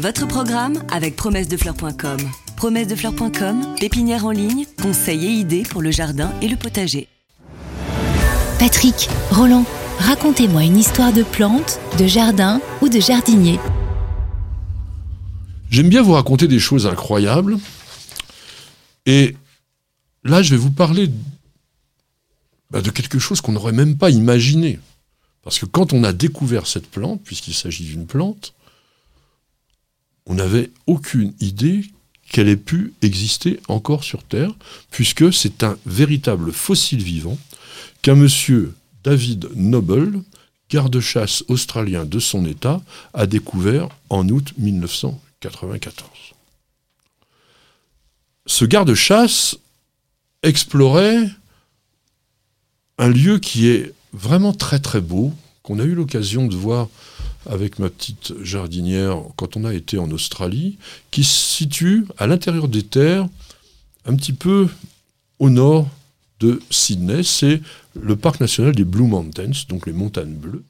Votre programme avec promessedefleurs.com. Promessedefleurs.com, pépinière en ligne, conseils et idées pour le jardin et le potager. Patrick, Roland, racontez-moi une histoire de plante, de jardin ou de jardinier. J'aime bien vous raconter des choses incroyables. Et là, je vais vous parler bah, de quelque chose qu'on n'aurait même pas imaginé. Parce que quand on a découvert cette plante, puisqu'il s'agit d'une plante, on n'avait aucune idée qu'elle ait pu exister encore sur Terre, puisque c'est un véritable fossile vivant qu'un monsieur David Noble, garde-chasse australien de son État, a découvert en août 1994. Ce garde-chasse explorait un lieu qui est vraiment très très beau, qu'on a eu l'occasion de voir avec ma petite jardinière quand on a été en Australie, qui se situe à l'intérieur des terres, un petit peu au nord de Sydney. C'est le parc national des Blue Mountains, donc les montagnes bleues.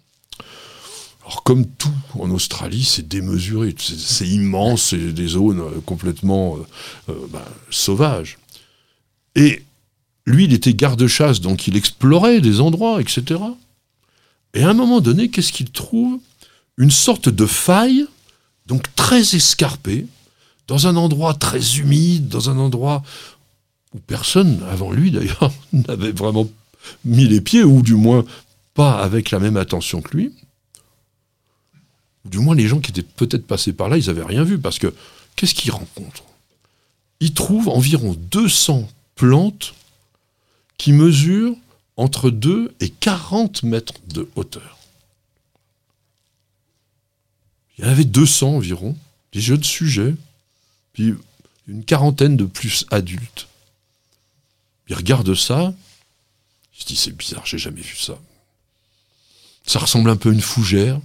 Alors comme tout en Australie, c'est démesuré, c'est immense, c'est des zones euh, complètement euh, euh, ben, sauvages. Et lui, il était garde-chasse, donc il explorait des endroits, etc. Et à un moment donné, qu'est-ce qu'il trouve? Une sorte de faille, donc très escarpée, dans un endroit très humide, dans un endroit où personne, avant lui d'ailleurs, n'avait vraiment mis les pieds, ou du moins pas avec la même attention que lui. Du moins, les gens qui étaient peut-être passés par là, ils n'avaient rien vu, parce que qu'est-ce qu'ils rencontrent? Ils trouvent environ 200 plantes qui mesure entre 2 et 40 mètres de hauteur. Il y en avait 200 environ, des jeunes sujets, puis une quarantaine de plus adultes. Il regarde ça, il se dit c'est bizarre, j'ai jamais vu ça. Ça ressemble un peu à une fougère.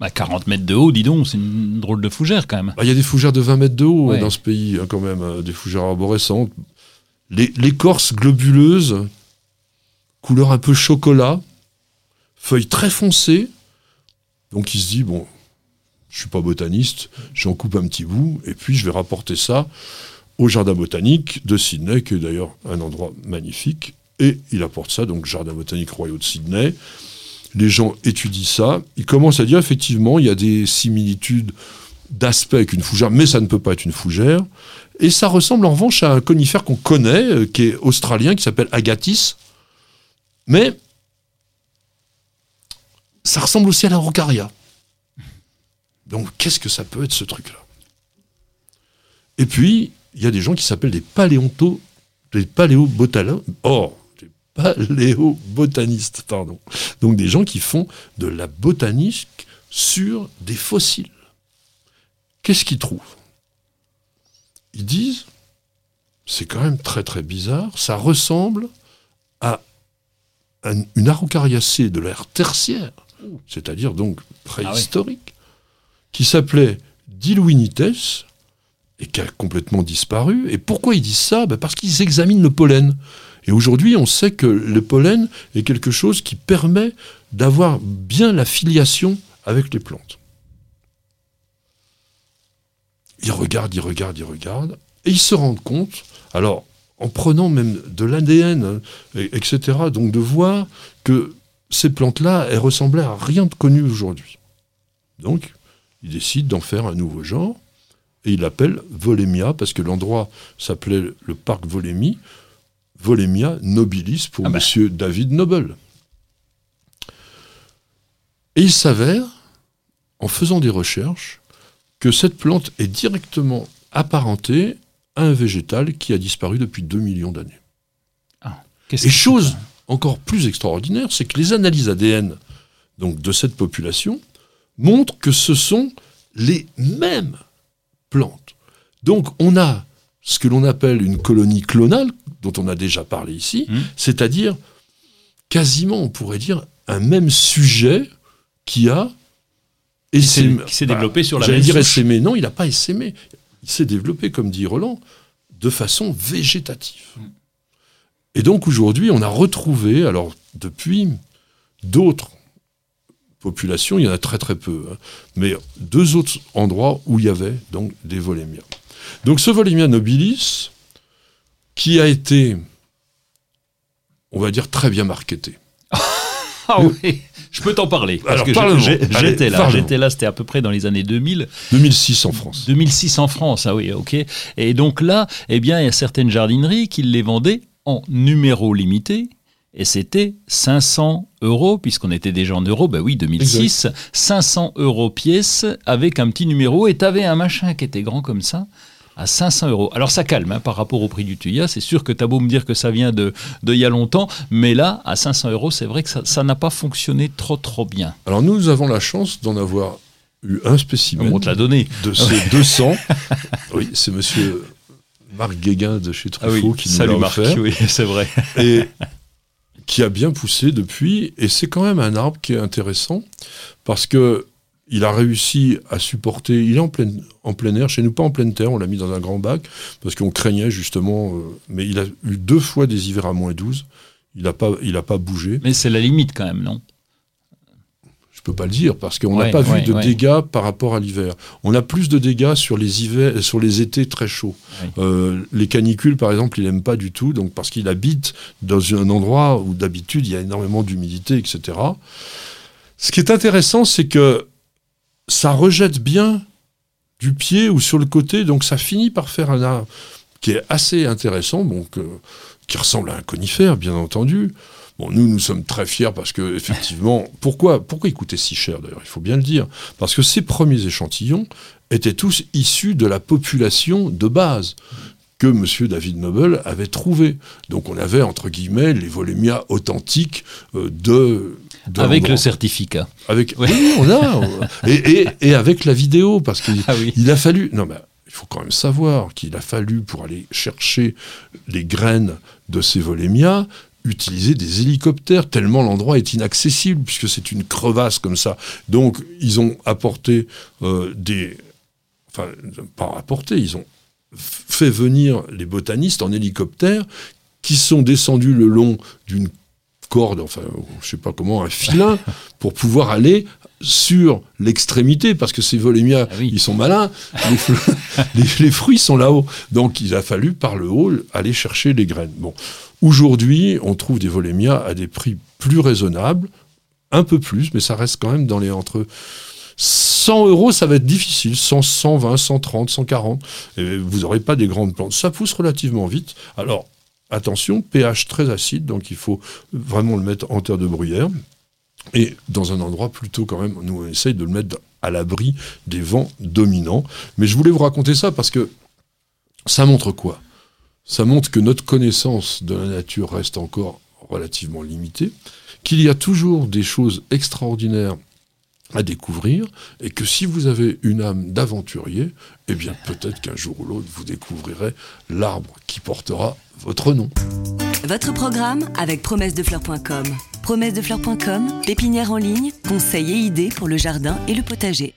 Bah, 40 mètres de haut, dis donc, c'est une drôle de fougère quand même. Bah, il y a des fougères de 20 mètres de haut dans ce pays, hein, quand même, euh, des fougères arborescentes l'écorce globuleuse, couleur un peu chocolat, feuilles très foncées. Donc il se dit, bon, je suis pas botaniste, j'en coupe un petit bout, et puis je vais rapporter ça au jardin botanique de Sydney, qui est d'ailleurs un endroit magnifique. Et il apporte ça, donc jardin botanique royal de Sydney. Les gens étudient ça. Ils commencent à dire, effectivement, il y a des similitudes d'aspect avec une fougère, mais ça ne peut pas être une fougère. Et ça ressemble en revanche à un conifère qu'on connaît, euh, qui est australien, qui s'appelle Agathis. Mais ça ressemble aussi à la rocaria. Donc qu'est-ce que ça peut être ce truc-là? Et puis, il y a des gens qui s'appellent des paléonto, des paléobotanistes. Des paléobotanistes, pardon. Donc des gens qui font de la botanique sur des fossiles. Qu'est-ce qu'ils trouvent? Ils disent, c'est quand même très très bizarre, ça ressemble à une araucariacée de l'ère tertiaire, c'est-à-dire donc préhistorique, qui s'appelait Diluinites et qui a complètement disparu. Et pourquoi ils disent ça? Ben Parce qu'ils examinent le pollen. Et aujourd'hui, on sait que le pollen est quelque chose qui permet d'avoir bien la filiation avec les plantes. Ils regardent, ils regardent, ils regardent, et ils se rendent compte, alors en prenant même de l'ADN, etc., donc de voir que ces plantes-là, elles ressemblaient à rien de connu aujourd'hui. Donc, ils décident d'en faire un nouveau genre, et ils l'appellent Volemia, parce que l'endroit s'appelait le parc Volémie, Volemia nobilis pour M. Ah bah. Monsieur David Noble. Et il s'avère, en faisant des recherches, que cette plante est directement apparentée à un végétal qui a disparu depuis 2 millions d'années. Ah, Et chose encore plus extraordinaire, c'est que les analyses ADN donc, de cette population montrent que ce sont les mêmes plantes. Donc on a ce que l'on appelle une colonie clonale, dont on a déjà parlé ici, mmh. c'est-à-dire quasiment, on pourrait dire, un même sujet qui a et qui s'est développé sur la J'allais dire essaimé. Non, il n'a pas essaimé. Il s'est développé, comme dit Roland, de façon végétative. Mm. Et donc aujourd'hui, on a retrouvé, alors depuis, d'autres population, il y en a très très peu. hein. Mais deux autres endroits où il y avait donc des volémias. Donc ce volémia nobilis, qui a été, on va dire, très bien marketé. Ah oui, je peux t'en parler. Parce Alors, que j'étais là, j'étais là, c'était à peu près dans les années 2000. 2006 en France. 2006 en France, ah oui, ok. Et donc là, eh bien, il y a certaines jardineries qui les vendaient en numéro limité. Et c'était 500 euros, puisqu'on était déjà en euros, bah oui, 2006, 500 euros pièce avec un petit numéro. Et tu avais un machin qui était grand comme ça, à 500 euros. Alors ça calme hein, par rapport au prix du tuya. C'est sûr que tu as beau me dire que ça vient de, de il y a longtemps, mais là, à 500 euros, c'est vrai que ça n'a pas fonctionné trop, trop bien. Alors nous, nous avons la chance d'en avoir eu un spécimen On te l'a donné. de ces 200. oui, c'est monsieur Marc Guéguin de chez Ah oui, Truffaut qui nous salut l'a Marc, offert. oui, c'est vrai. et qui a bien poussé depuis. Et c'est quand même un arbre qui est intéressant parce que il a réussi à supporter. Il est en plein, en air, chez nous pas en pleine terre, on l'a mis dans un grand bac parce qu'on craignait justement. euh, mais il a eu deux fois des hivers à moins 12. Il n'a pas, pas bougé. Mais c'est la limite quand même, non? Je peux pas le dire parce qu'on n'a Ouais, pas vu de ouais. dégâts par rapport à l'hiver. On a plus de dégâts sur les hivers, sur les étés très chauds. Euh, les canicules, par exemple, il n'aime pas du tout, donc parce qu'il habite dans un endroit où d'habitude il y a énormément d'humidité, etc. Ce qui est intéressant, c'est que ça rejette bien du pied ou sur le côté, donc ça finit par faire un arbre qui est assez intéressant, donc euh, qui ressemble à un conifère, bien entendu. Bon, nous, nous sommes très fiers parce que, effectivement, pourquoi, pourquoi il coûtait si cher d'ailleurs Il faut bien le dire? Parce que ces premiers échantillons étaient tous issus de la population de base que M. David Noble avait trouvé. Donc on avait, entre guillemets, les volémias authentiques euh, de... de Avec le certificat. Avec, Ouais. oui, on a. et, et- et avec la vidéo, parce qu'il Ah oui. il a fallu. Non, mais il faut quand même savoir qu'il a fallu, pour aller chercher les graines de ces volémias, utiliser des hélicoptères, tellement l'endroit est inaccessible, puisque c'est une crevasse comme ça. Donc, ils ont apporté euh, des. Enfin, pas apporté, ils ont fait venir les botanistes en hélicoptère qui sont descendus le long d'une corde, enfin, je sais pas comment, un filin, pour pouvoir aller sur l'extrémité, parce que ces volémias, Ah oui. ils sont malins, les- les fruits sont là-haut. Donc il a fallu, par le haut, aller chercher les graines. Bon. Aujourd'hui, on trouve des volémias à des prix plus raisonnables, un peu plus, mais ça reste quand même dans les entre 100 euros, ça va être difficile. 100, 120, 130, 140. Et vous n'aurez pas des grandes plantes. Ça pousse relativement vite. Alors, attention, pH très acide, donc il faut vraiment le mettre en terre de bruyère. Et dans un endroit plutôt quand même, nous on essaye de le mettre à l'abri des vents dominants. Mais je voulais vous raconter ça parce que ça montre quoi? Ça montre que notre connaissance de la nature reste encore relativement limitée, qu'il y a toujours des choses extraordinaires à découvrir, et que si vous avez une âme d'aventurier, eh bien peut-être qu'un jour ou l'autre, vous découvrirez l'arbre qui portera votre nom. Votre programme avec promessedefleurs.com. Promessedefleurs.com, pépinière en ligne, conseils et idées pour le jardin et le potager.